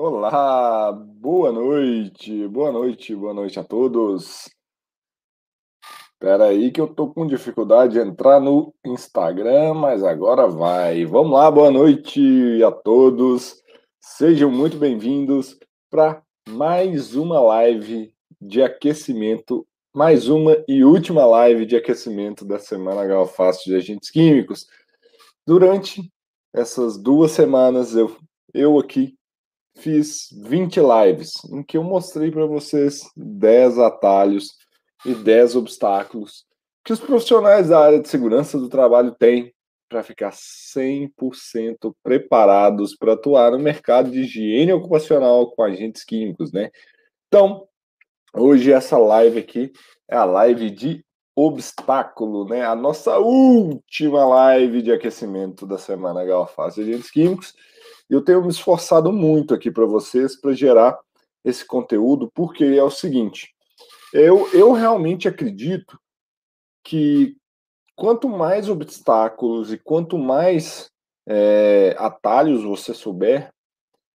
Olá, boa noite, boa noite, boa noite a todos. Espera aí que eu tô com dificuldade de entrar no Instagram, mas agora vai. Vamos lá, boa noite a todos. Sejam muito bem-vindos para mais uma live de aquecimento, mais uma e última live de aquecimento da semana Galfácio de Agentes Químicos. Durante essas duas semanas eu eu aqui fiz 20 lives em que eu mostrei para vocês 10 atalhos e 10 obstáculos que os profissionais da área de segurança do trabalho têm para ficar 100% preparados para atuar no mercado de higiene ocupacional com agentes químicos, né? Então, hoje essa live aqui é a live de obstáculo, né? A nossa última live de aquecimento da semana Galfaz Agentes Químicos. Eu tenho me esforçado muito aqui para vocês para gerar esse conteúdo, porque é o seguinte: eu, eu realmente acredito que quanto mais obstáculos e quanto mais é, atalhos você souber,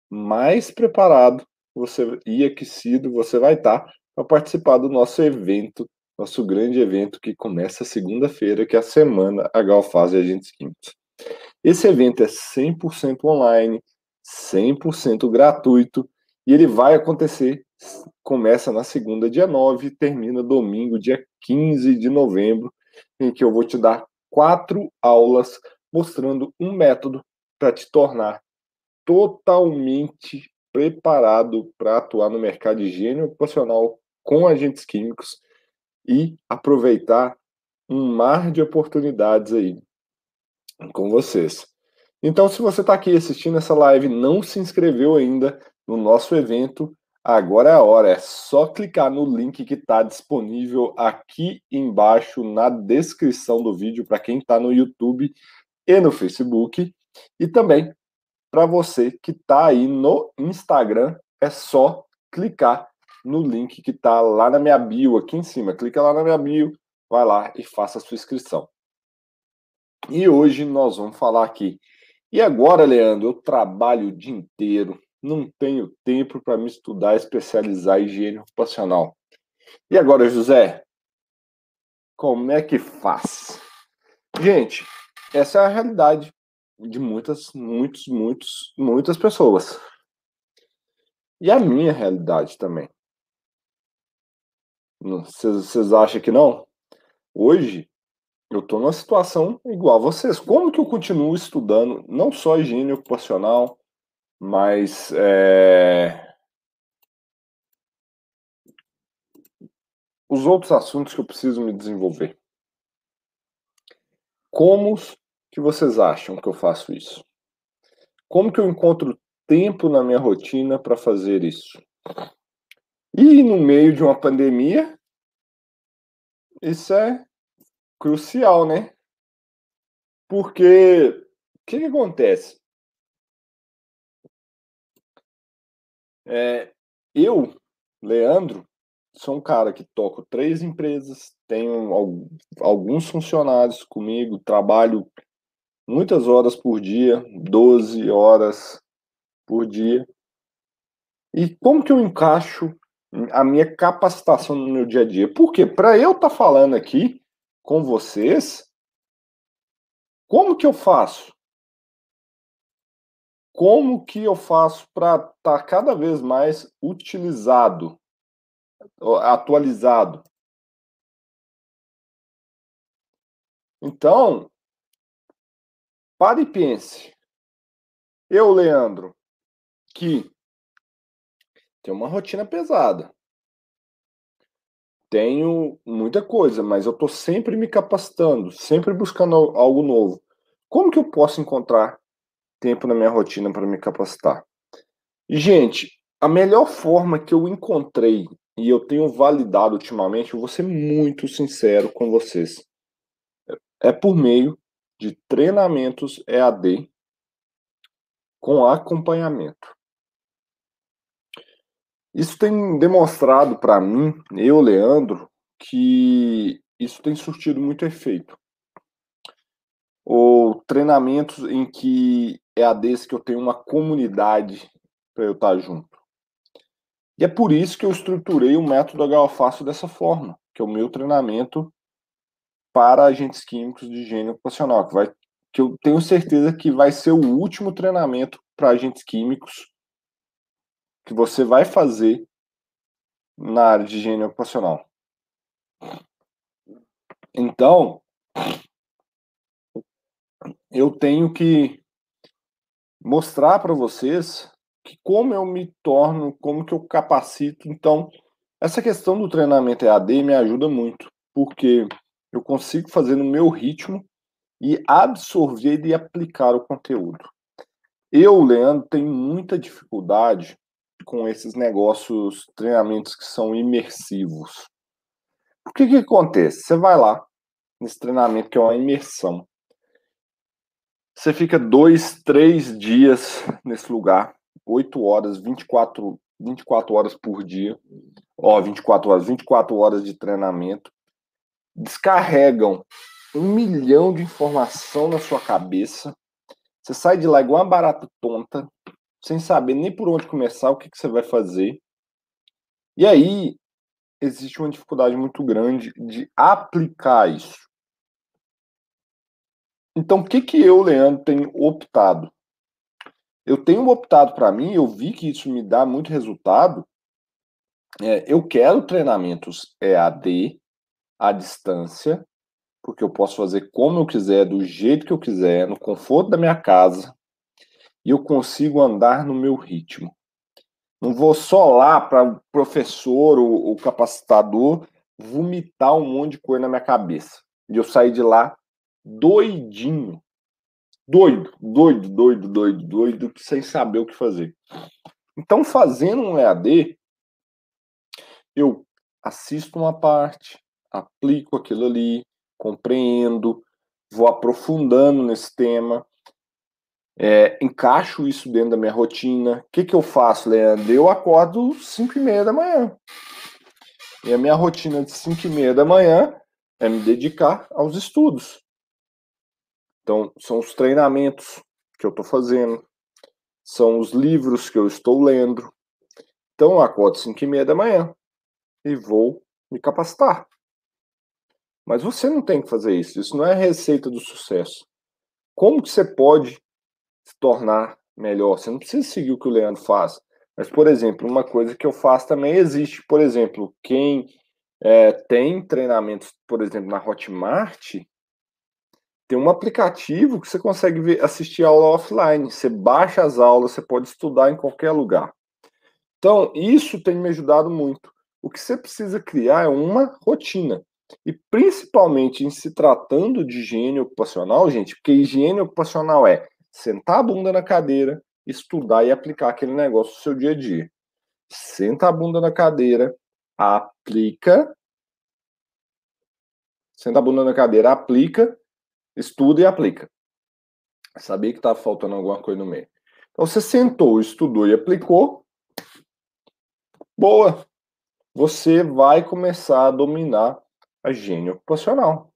mais preparado você e aquecido você vai estar para participar do nosso evento, nosso grande evento que começa segunda-feira, que é a semana H Agentes Químicos. Esse evento é 100% online, 100% gratuito e ele vai acontecer, começa na segunda, dia 9, termina domingo, dia 15 de novembro, em que eu vou te dar quatro aulas mostrando um método para te tornar totalmente preparado para atuar no mercado de higiene ocupacional com agentes químicos e aproveitar um mar de oportunidades aí com vocês. Então, se você está aqui assistindo essa live não se inscreveu ainda no nosso evento, agora é a hora. É só clicar no link que está disponível aqui embaixo na descrição do vídeo para quem está no YouTube e no Facebook. E também para você que está aí no Instagram, é só clicar no link que está lá na minha bio, aqui em cima. Clica lá na minha bio, vai lá e faça a sua inscrição. E hoje nós vamos falar aqui. E agora, Leandro, eu trabalho o dia inteiro, não tenho tempo para me estudar, especializar em higiene ocupacional. E agora, José, como é que faz? Gente, essa é a realidade de muitas, muitos, muitos, muitas pessoas. E a minha realidade também. Vocês acham que não? Hoje, eu estou numa situação igual a vocês. Como que eu continuo estudando não só higiene ocupacional, mas é... os outros assuntos que eu preciso me desenvolver? Como que vocês acham que eu faço isso? Como que eu encontro tempo na minha rotina para fazer isso? E no meio de uma pandemia, isso é crucial, né? Porque o que, que acontece? É, eu, Leandro, sou um cara que toco três empresas, tenho alguns funcionários comigo, trabalho muitas horas por dia, 12 horas por dia. E como que eu encaixo a minha capacitação no meu dia a dia? Porque para eu estar tá falando aqui, com vocês, como que eu faço? Como que eu faço para estar tá cada vez mais utilizado, atualizado? Então, pare e pense. Eu, Leandro, que tem uma rotina pesada tenho muita coisa, mas eu estou sempre me capacitando, sempre buscando algo novo. Como que eu posso encontrar tempo na minha rotina para me capacitar? Gente, a melhor forma que eu encontrei e eu tenho validado ultimamente, eu vou ser muito sincero com vocês, é por meio de treinamentos EAD com acompanhamento. Isso tem demonstrado para mim, eu, Leandro, que isso tem surtido muito efeito. Ou treinamentos em que é a desse que eu tenho uma comunidade para eu estar junto. E é por isso que eu estruturei o método HO dessa forma, que é o meu treinamento para agentes químicos de higiene ocupacional, que, vai, que eu tenho certeza que vai ser o último treinamento para agentes químicos que você vai fazer na área de higiene ocupacional. Então, eu tenho que mostrar para vocês que como eu me torno, como que eu capacito. Então, essa questão do treinamento EAD me ajuda muito, porque eu consigo fazer no meu ritmo e absorver e aplicar o conteúdo. Eu, Leandro, tenho muita dificuldade com esses negócios, treinamentos que são imersivos. O que que acontece? Você vai lá, nesse treinamento que é uma imersão. Você fica dois, três dias nesse lugar, 8 horas, 24, 24 horas por dia, ó, 24 horas, 24 horas de treinamento, descarregam um milhão de informação na sua cabeça, você sai de lá igual uma barata tonta, sem saber nem por onde começar, o que, que você vai fazer. E aí, existe uma dificuldade muito grande de aplicar isso. Então, o que, que eu, Leandro, tenho optado? eu tenho optado para mim, eu vi que isso me dá muito resultado. É, eu quero treinamentos EAD, à distância, porque eu posso fazer como eu quiser, do jeito que eu quiser, no conforto da minha casa, e eu consigo andar no meu ritmo. Não vou só lá para o professor ou o capacitador vomitar um monte de coisa na minha cabeça. E eu sair de lá doidinho, doido, doido, doido, doido, doido, sem saber o que fazer. Então, fazendo um EAD, eu assisto uma parte, aplico aquilo ali, compreendo, vou aprofundando nesse tema, é, encaixo isso dentro da minha rotina. O que, que eu faço, Leandro? Eu acordo 5 e meia da manhã. E a minha rotina de 5 e meia da manhã é me dedicar aos estudos. Então, são os treinamentos que eu estou fazendo, são os livros que eu estou lendo. Então, eu acordo às 5 e meia da manhã e vou me capacitar. Mas você não tem que fazer isso. Isso não é receita do sucesso. Como que você pode se tornar melhor? Você não precisa seguir o que o Leandro faz. Mas, por exemplo, uma coisa que eu faço também existe. Por exemplo, quem é, tem treinamentos, por exemplo, na Hotmart, tem um aplicativo que você consegue ver, assistir aula offline. Você baixa as aulas, você pode estudar em qualquer lugar. Então, isso tem me ajudado muito. O que você precisa criar é uma rotina. E principalmente em se tratando de higiene ocupacional, gente, porque higiene ocupacional é sentar a bunda na cadeira, estudar e aplicar aquele negócio no seu dia a dia. Senta a bunda na cadeira, aplica. Senta a bunda na cadeira, aplica estuda e aplica. Sabia que estava faltando alguma coisa no meio. Então você sentou, estudou e aplicou. Boa! Você vai começar a dominar a gênio ocupacional.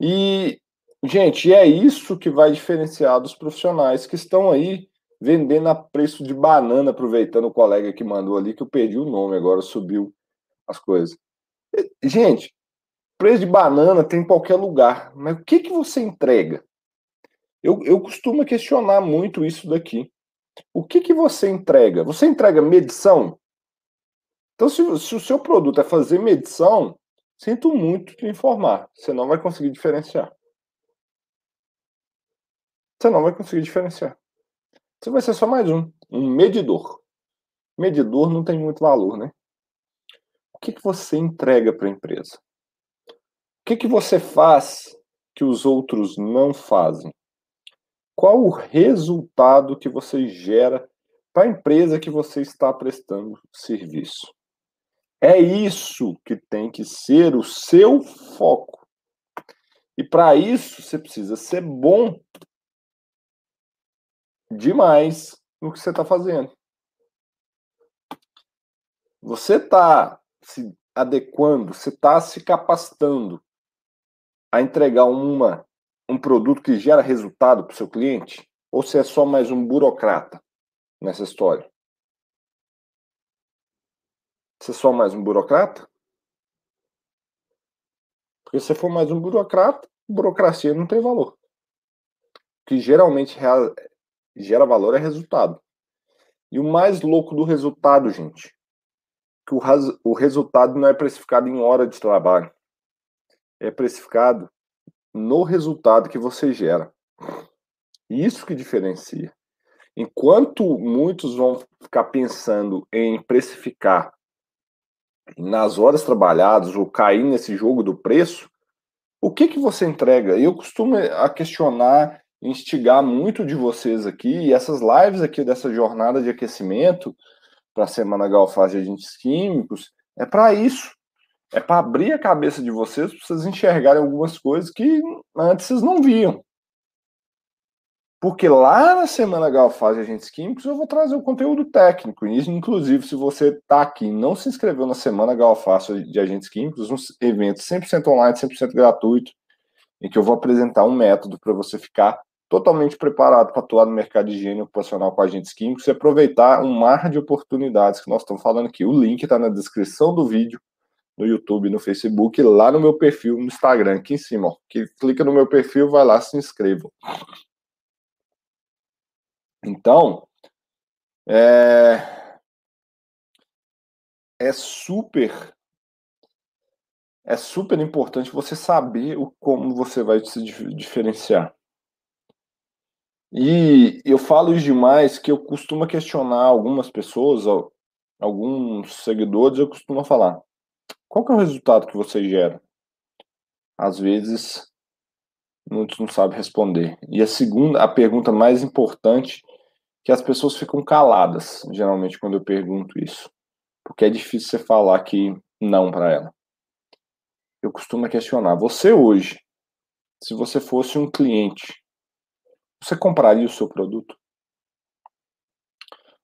E, gente, é isso que vai diferenciar dos profissionais que estão aí vendendo a preço de banana, aproveitando o colega que mandou ali, que eu perdi o nome agora, subiu as coisas. Gente, Preço de banana tem em qualquer lugar, mas o que, que você entrega? Eu, eu costumo questionar muito isso daqui. O que, que você entrega? Você entrega medição? Então, se, se o seu produto é fazer medição, sinto muito te informar. Você não vai conseguir diferenciar. Você não vai conseguir diferenciar. Você vai ser só mais um, um medidor. Medidor não tem muito valor, né? O que, que você entrega para a empresa? que, que você faz que os outros não fazem? Qual o resultado que você gera para a empresa que você está prestando serviço? É isso que tem que ser o seu foco. E para isso você precisa ser bom demais no que você está fazendo. Você está se adequando, você está se capacitando a entregar uma, um produto que gera resultado para o seu cliente? Ou se é só mais um burocrata? nessa história? Você é só mais um burocrata? Porque se for mais um burocrata, burocracia não tem valor. O que geralmente gera valor é resultado. E o mais louco do resultado, gente, que o, o resultado não é precificado em hora de trabalho. É precificado no resultado que você gera. Isso que diferencia. Enquanto muitos vão ficar pensando em precificar nas horas trabalhadas ou cair nesse jogo do preço, o que que você entrega? Eu costumo a questionar, instigar muito de vocês aqui, e essas lives aqui dessa jornada de aquecimento para a Semana Galfaz de Agentes Químicos, é para isso. É para abrir a cabeça de vocês, para vocês enxergarem algumas coisas que antes vocês não viam. Porque lá na Semana Galfaz de Agentes Químicos eu vou trazer o conteúdo técnico. E, inclusive, se você está aqui e não se inscreveu na Semana Galfaz de Agentes Químicos, um evento 100% online, 100% gratuito, em que eu vou apresentar um método para você ficar totalmente preparado para atuar no mercado de higiene ocupacional com agentes químicos e aproveitar um mar de oportunidades que nós estamos falando aqui. O link está na descrição do vídeo, no YouTube, no Facebook, lá no meu perfil, no Instagram, aqui em cima. Ó, que clica no meu perfil, vai lá, se inscreva. Então, é, é super é super importante você saber o, como você vai se diferenciar. E eu falo isso demais que eu costumo questionar algumas pessoas, alguns seguidores, eu costumo falar: qual que é o resultado que você gera? Às vezes, muitos não sabem responder. E a segunda, a pergunta mais importante que as pessoas ficam caladas, geralmente, quando eu pergunto isso. Porque é difícil você falar que não para ela. Eu costumo questionar: você hoje, se você fosse um cliente, você compraria o seu produto?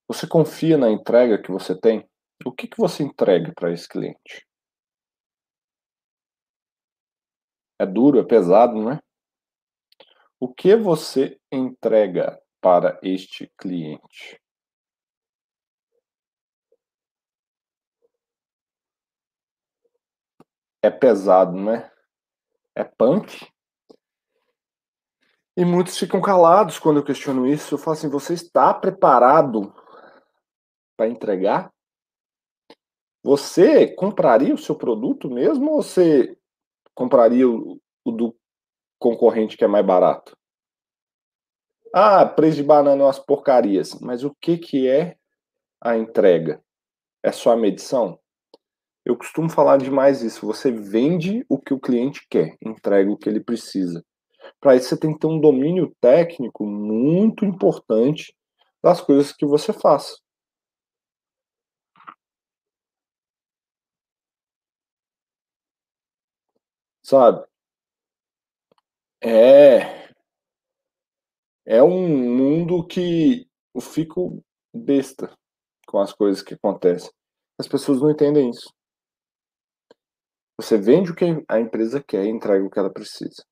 Você confia na entrega que você tem? O que, que você entrega para esse cliente? É duro, é pesado, não é? O que você entrega para este cliente. É pesado, né? É punk. E muitos ficam calados quando eu questiono isso. Eu falo assim: você está preparado para entregar? Você compraria o seu produto mesmo ou você compraria o, o do concorrente que é mais barato? Ah, preço de banana é umas porcarias. Mas o que, que é a entrega? É só a medição? Eu costumo falar demais isso. Você vende o que o cliente quer, entrega o que ele precisa. Para isso, você tem que ter um domínio técnico muito importante das coisas que você faz. Sabe? É, é um mundo que eu fico besta com as coisas que acontecem. As pessoas não entendem isso. Você vende o que a empresa quer e entrega o que ela precisa.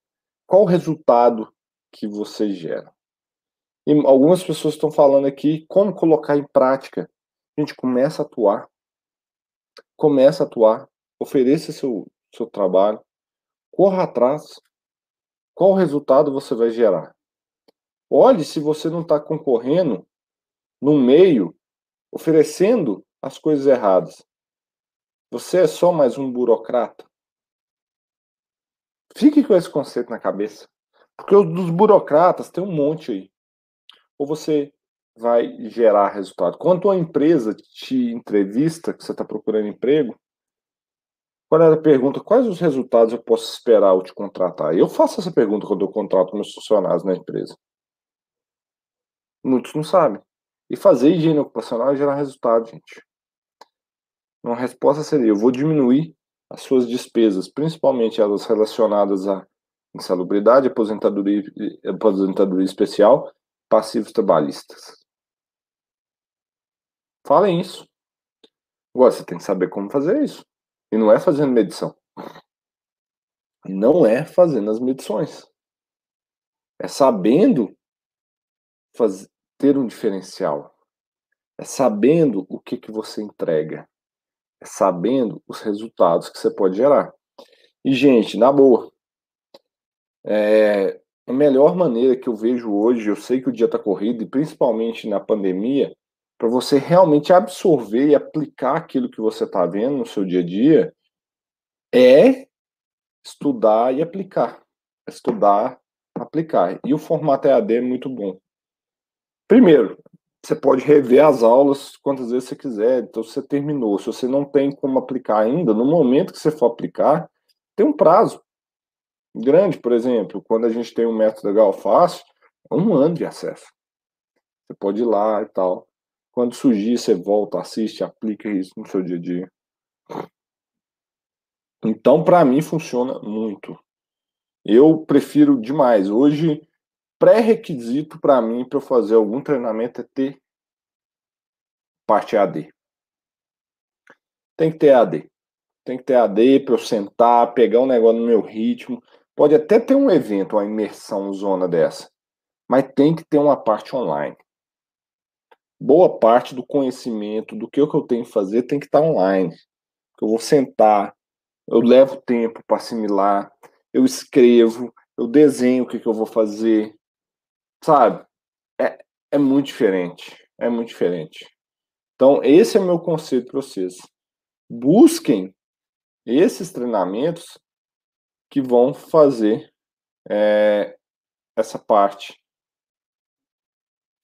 Qual o resultado que você gera? E algumas pessoas estão falando aqui como colocar em prática. A gente começa a atuar. Começa a atuar. Ofereça seu, seu trabalho. Corra atrás. Qual resultado você vai gerar? Olhe se você não está concorrendo no meio, oferecendo as coisas erradas. Você é só mais um burocrata. Fique com esse conceito na cabeça. Porque os dos burocratas tem um monte aí. Ou você vai gerar resultado. Quando a empresa te entrevista, que você está procurando emprego, quando ela pergunta quais os resultados eu posso esperar ao te contratar? Eu faço essa pergunta quando eu contrato meus funcionários na empresa. Muitos não sabem. E fazer higiene ocupacional é gerar resultado, gente. Uma resposta seria: eu vou diminuir as suas despesas, principalmente as relacionadas à insalubridade, aposentadoria, aposentadoria especial, passivos trabalhistas. Falem isso. Agora, você tem que saber como fazer isso. E não é fazendo medição. Não é fazendo as medições. É sabendo ter um diferencial. É sabendo o que, que você entrega. Sabendo os resultados que você pode gerar. E, gente, na boa, é, a melhor maneira que eu vejo hoje, eu sei que o dia está corrido, e principalmente na pandemia, para você realmente absorver e aplicar aquilo que você está vendo no seu dia a dia, é estudar e aplicar. Estudar, aplicar. E o formato EAD é muito bom. Primeiro, você pode rever as aulas quantas vezes você quiser. Então, você terminou. Se você não tem como aplicar ainda, no momento que você for aplicar, tem um prazo grande, por exemplo. Quando a gente tem um método legal fácil, é um ano de acesso. Você pode ir lá e tal. Quando surgir, você volta, assiste, aplica isso no seu dia a dia. Então, para mim, funciona muito. Eu prefiro demais. Hoje, pré-requisito para mim para eu fazer algum treinamento é ter parte AD. Tem que ter AD. Tem que ter AD para eu sentar, pegar um negócio no meu ritmo. Pode até ter um evento, uma imersão zona dessa, mas tem que ter uma parte online boa parte do conhecimento do que eu tenho que fazer tem que estar online. Eu vou sentar, eu levo tempo para assimilar, eu escrevo, eu desenho o que, que eu vou fazer, sabe? É, é muito diferente, é muito diferente. Então, esse é o meu conselho para vocês. Busquem esses treinamentos que vão fazer é, essa parte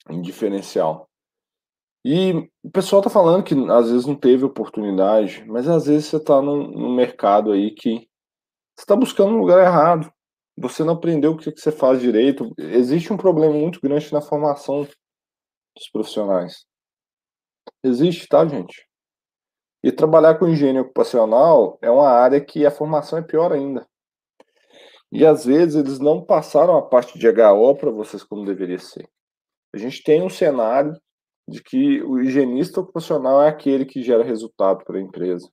em diferencial. E o pessoal tá falando que às vezes não teve oportunidade, mas às vezes você tá num, num mercado aí que você tá buscando um lugar errado. Você não aprendeu o que, você faz direito. Existe um problema muito grande na formação dos profissionais. Existe, tá, gente? E trabalhar com engenharia ocupacional é uma área que a formação é pior ainda. E às vezes eles não passaram a parte de HO para vocês como deveria ser. A gente tem um cenário de que o higienista ocupacional é aquele que gera resultado para a empresa.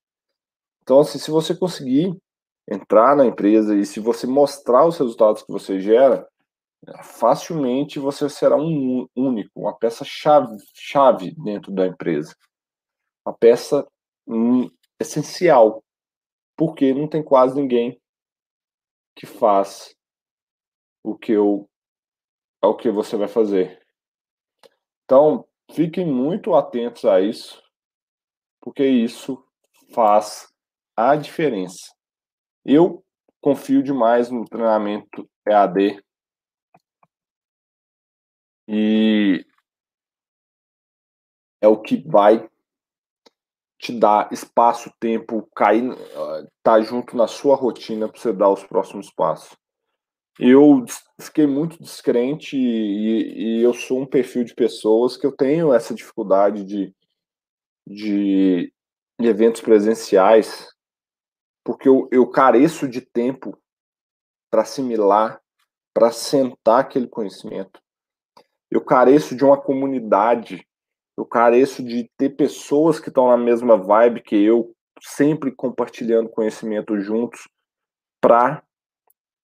Então, assim, se você conseguir entrar na empresa e se você mostrar os resultados que você gera, facilmente você será um único, uma peça chave, chave dentro da empresa. Uma peça hum, essencial, porque não tem quase ninguém que faz o que eu o que você vai fazer. Então, Fiquem muito atentos a isso, porque isso faz a diferença. Eu confio demais no treinamento EAD e é o que vai te dar espaço, tempo, cair, tá junto na sua rotina para você dar os próximos passos. Eu fiquei muito descrente e, e, eu sou um perfil de pessoas que eu tenho essa dificuldade de, de, de eventos presenciais, porque eu, eu careço de tempo para assimilar, para sentar aquele conhecimento. Eu careço de uma comunidade, eu careço de ter pessoas que estão na mesma vibe que eu, sempre compartilhando conhecimento juntos, para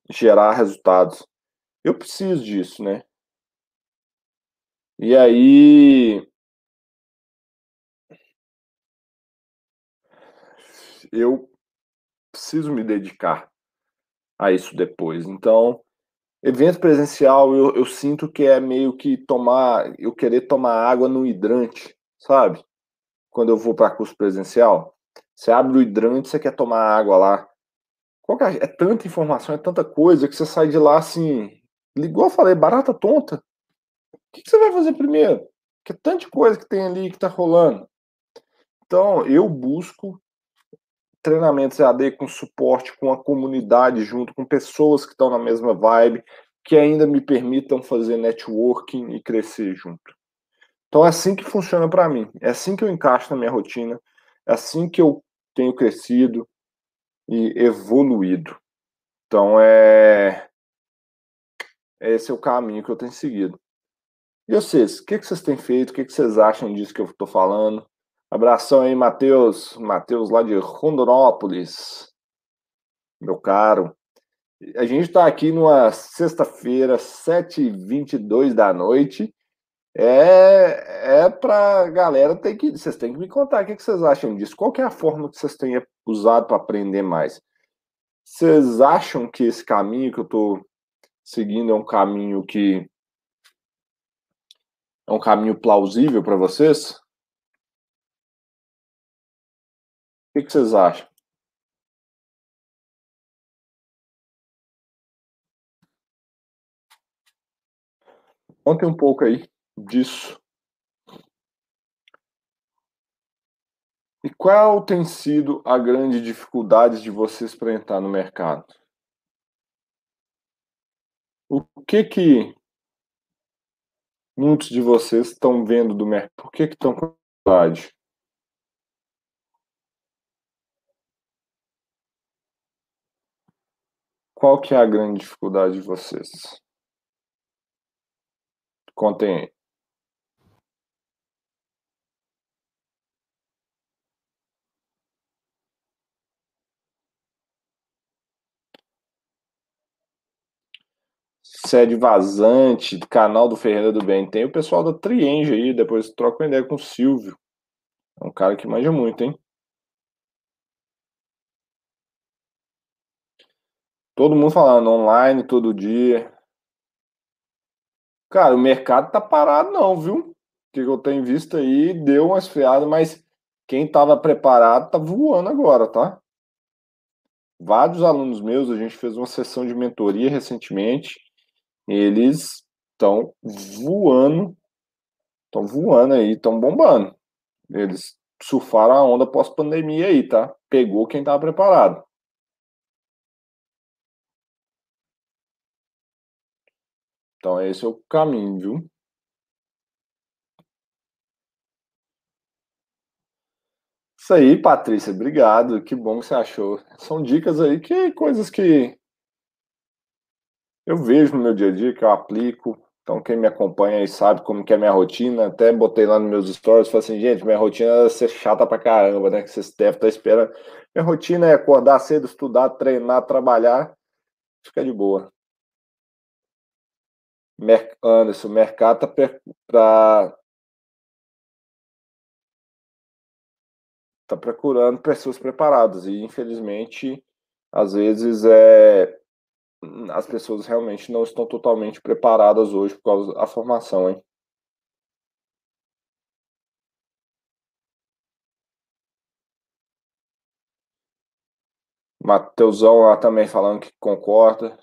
gerar resultados. Eu preciso disso, né? E aí eu preciso me dedicar a isso depois. Então, evento presencial eu, eu sinto que é meio que tomar, eu querer tomar água no hidrante, sabe? Quando eu vou para curso presencial, você abre o hidrante, você quer tomar água lá. É? é tanta informação, é tanta coisa que você sai de lá assim, ligou, falei, barata tonta. O que, que você vai fazer primeiro? Que é tanta coisa que tem ali que tá rolando. Então, eu busco treinamentos EAD com suporte, com a comunidade junto, com pessoas que estão na mesma vibe, que ainda me permitam fazer networking e crescer junto. Então é assim que funciona para mim, é assim que eu encaixo na minha rotina, é assim que eu tenho crescido, e evoluído. Então é esse é o caminho que eu tenho seguido. E vocês, o que, que vocês têm feito? O que, que vocês acham disso que eu estou falando? Abração aí, Matheus. Matheus lá de Rondonópolis. Meu caro. A gente está aqui numa sexta-feira, 7h22 da noite. É, é pra galera ter que. Vocês têm que me contar o que, vocês acham disso. Qual é a forma que vocês têm usado para aprender mais? Vocês acham que esse caminho que eu estou seguindo é um caminho que é um caminho plausível para vocês? Que, que vocês acham? Contem um pouco aí disso. E qual tem sido a grande dificuldade de vocês para entrar no mercado? O que que muitos de vocês estão vendo do mercado? Por que que estão com dificuldade? Qual que é a grande dificuldade de vocês? Contem aí. Sede Vazante, canal do Ferreira do Bem. Tem o pessoal da Trienge aí, depois troca uma ideia com o Silvio. É um cara que manja muito, hein? Todo mundo falando online todo dia. Cara, o mercado tá parado não, viu? O que eu tenho visto aí deu uma esfriada, mas quem estava preparado tá voando agora, tá? Vários alunos meus, a gente fez uma sessão de mentoria recentemente, eles estão voando, estão voando aí, estão bombando. Eles surfaram a onda pós-pandemia aí, tá? Pegou quem estava preparado. Então, esse é o caminho, viu? Isso aí, Patrícia, obrigado. Que bom que você achou. São dicas aí que coisas que eu vejo no meu dia a dia, que eu aplico. Então, quem me acompanha aí sabe como que é minha rotina. Até botei lá nos meus stories, falei assim, gente, minha rotina é ser chata pra caramba, né? Que vocês devem estar esperando. Minha rotina é acordar cedo, estudar, treinar, trabalhar. Fica de boa. Mer Anderson, tá para tá procurando pessoas preparadas e infelizmente às vezes é as pessoas realmente não estão totalmente preparadas hoje por causa da formação, hein? Mateusão lá também falando que concorda.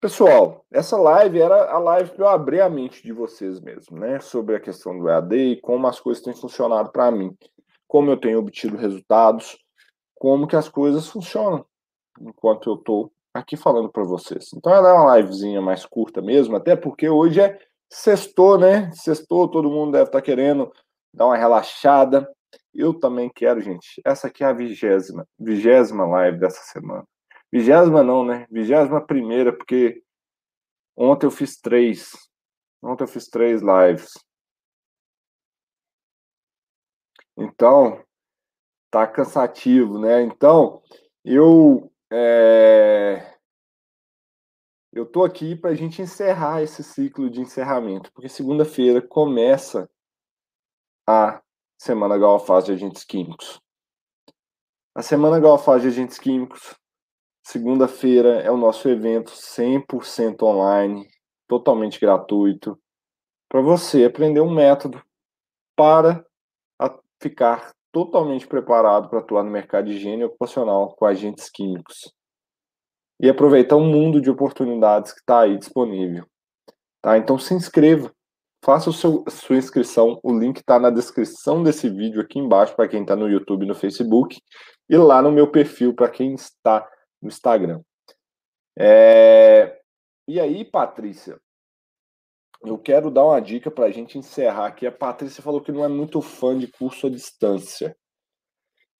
Pessoal, essa live era a live para eu abrir a mente de vocês mesmo, né? Sobre a questão do EAD e como as coisas têm funcionado para mim, como eu tenho obtido resultados, como que as coisas funcionam enquanto eu estou aqui falando para vocês. Então ela é uma livezinha mais curta mesmo, até porque hoje é sextou, né? Sextou, todo mundo deve estar tá querendo dar uma relaxada. Eu também quero, gente. Essa aqui é a vigésima, vigésima live dessa semana. Vigésima não, né? Vigésima primeira, porque ontem eu fiz três. Ontem eu fiz três lives. Então, tá cansativo, né? Então, eu é... eu tô aqui para a gente encerrar esse ciclo de encerramento, porque segunda-feira começa a Semana Galfaz de Agentes Químicos. A Semana Galfaz de Agentes Químicos Segunda-feira é o nosso evento 100% online, totalmente gratuito, para você aprender um método para ficar totalmente preparado para atuar no mercado de higiene ocupacional com agentes químicos e aproveitar um mundo de oportunidades que está aí disponível. Tá? Então se inscreva, faça o seu, sua inscrição, o link está na descrição desse vídeo aqui embaixo para quem está no YouTube e no Facebook e lá no meu perfil para quem está no Instagram. É... E aí, Patrícia, eu quero dar uma dica para a gente encerrar aqui. A Patrícia falou que não é muito fã de curso à distância.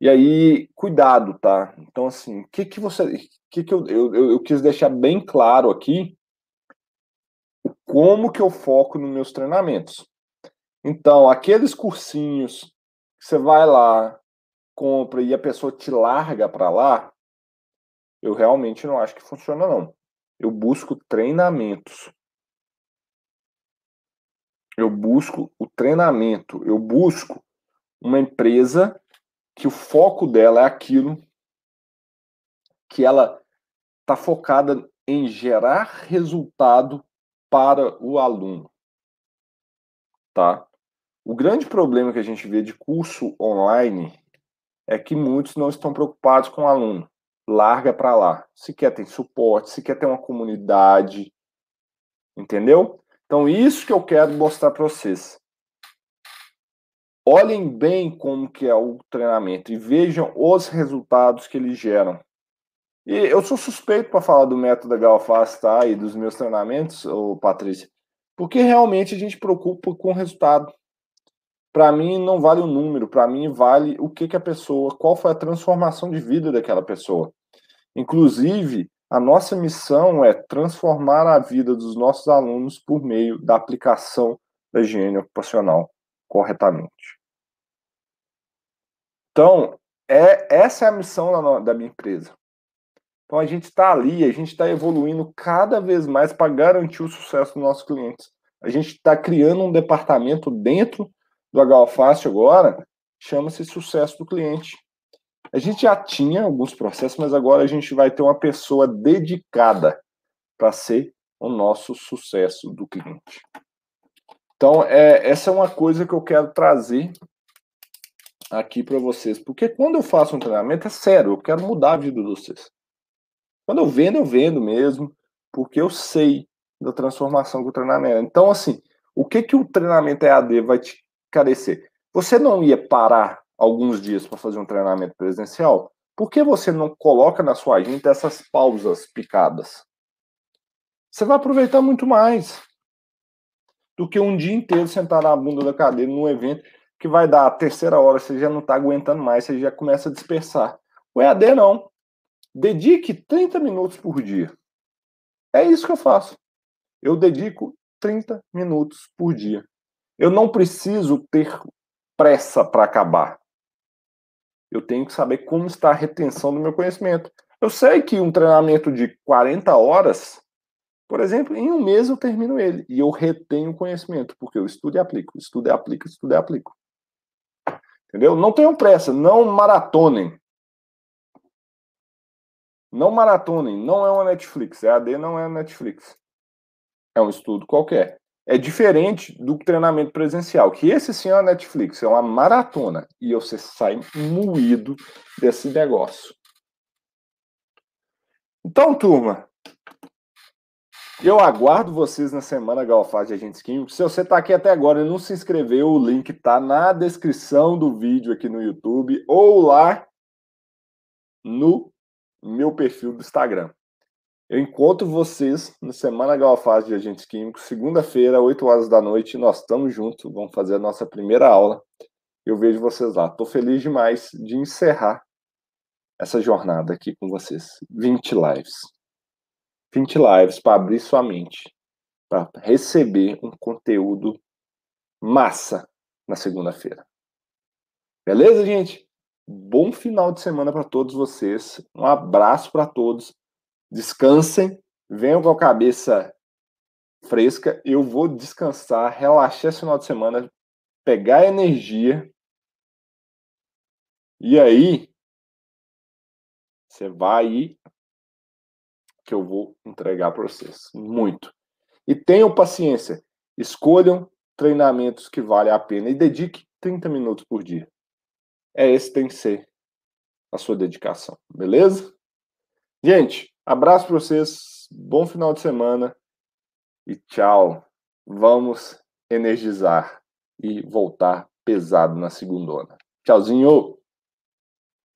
E aí, cuidado, tá? Então, assim, o que que você. que que eu, eu, eu quis deixar bem claro aqui como que eu foco nos meus treinamentos. Então, aqueles cursinhos que você vai lá, compra e a pessoa te larga para lá, eu realmente não acho que funciona, não. Eu busco treinamentos. eu busco o treinamento, eu busco uma empresa que o foco dela é aquilo que ela está focada em gerar resultado para o aluno. Tá? O grande problema que a gente vê de curso online é que muitos não estão preocupados com o aluno. Larga para lá. Se quer ter suporte, se quer ter uma comunidade, entendeu? Então isso que eu quero mostrar para vocês. Olhem bem como que é o treinamento e vejam os resultados que eles geram. E eu sou suspeito para falar do método Galfast, tá? E dos meus treinamentos, ô Patrícia, porque realmente a gente preocupa com o resultado. Para mim não vale o número, para mim vale o que que a pessoa, qual foi a transformação de vida daquela pessoa. Inclusive, a nossa missão é transformar a vida dos nossos alunos por meio da aplicação da higiene ocupacional corretamente. Então, é, essa é a missão da, da minha empresa. Então, a gente está ali, a gente está evoluindo cada vez mais para garantir o sucesso dos nossos clientes. A gente está criando um departamento dentro do HOFAST agora, chama-se sucesso do cliente. A gente já tinha alguns processos, mas agora a gente vai ter uma pessoa dedicada para ser o nosso sucesso do cliente. Então, é, essa é uma coisa que eu quero trazer aqui para vocês, porque quando eu faço um treinamento, é sério, eu quero mudar a vida de vocês. Quando eu vendo, eu vendo mesmo, porque eu sei da transformação do treinamento. Então, assim, o que que o treinamento EAD vai te carecer? Você não ia parar alguns dias para fazer um treinamento presencial, por que você não coloca na sua agenda essas pausas picadas? Você vai aproveitar muito mais do que um dia inteiro sentar na bunda da cadeira num evento que vai dar a terceira hora, você já não está aguentando mais, você já começa a dispersar. O EAD não. Dedique 30 minutos por dia. É isso que eu faço. Eu dedico 30 minutos por dia. Eu não preciso ter pressa para acabar eu tenho que saber como está a retenção do meu conhecimento. Eu sei que um treinamento de 40 horas, por exemplo, em um mês eu termino ele e eu retenho o conhecimento, porque eu estudo e aplico, estudo e aplico, estudo e aplico. Entendeu? Não tenham pressa, não maratonem. Não maratonem, não é uma Netflix, EAD não é Netflix. É um estudo qualquer é diferente do treinamento presencial, que esse sim é a Netflix, é uma maratona, e você sai moído desse negócio. Então, turma, eu aguardo vocês na semana Galfaz de Agentes Químicos. Se você está aqui até agora e não se inscreveu, o link está na descrição do vídeo aqui no YouTube ou lá no meu perfil do Instagram. Eu encontro vocês no Semana Galfaz de Agentes Químicos, segunda-feira, 8 horas da noite. Nós estamos juntos, vamos fazer a nossa primeira aula. Eu vejo vocês lá. Estou feliz demais de encerrar essa jornada aqui com vocês. 20 lives. 20 lives para abrir sua mente, para receber um conteúdo massa na segunda-feira. Beleza, gente? Bom final de semana para todos vocês. Um abraço para todos descansem, venham com a cabeça fresca. Eu vou descansar, relaxar esse final de semana, pegar energia. E aí, você vai que eu vou entregar para vocês. Muito. E tenham paciência. Escolham treinamentos que valem a pena e dedique 30 minutos por dia. É esse tem que ser a sua dedicação, beleza? Gente, Abraço para vocês, bom final de semana e tchau. Vamos energizar e voltar pesado na segunda. Tchauzinho!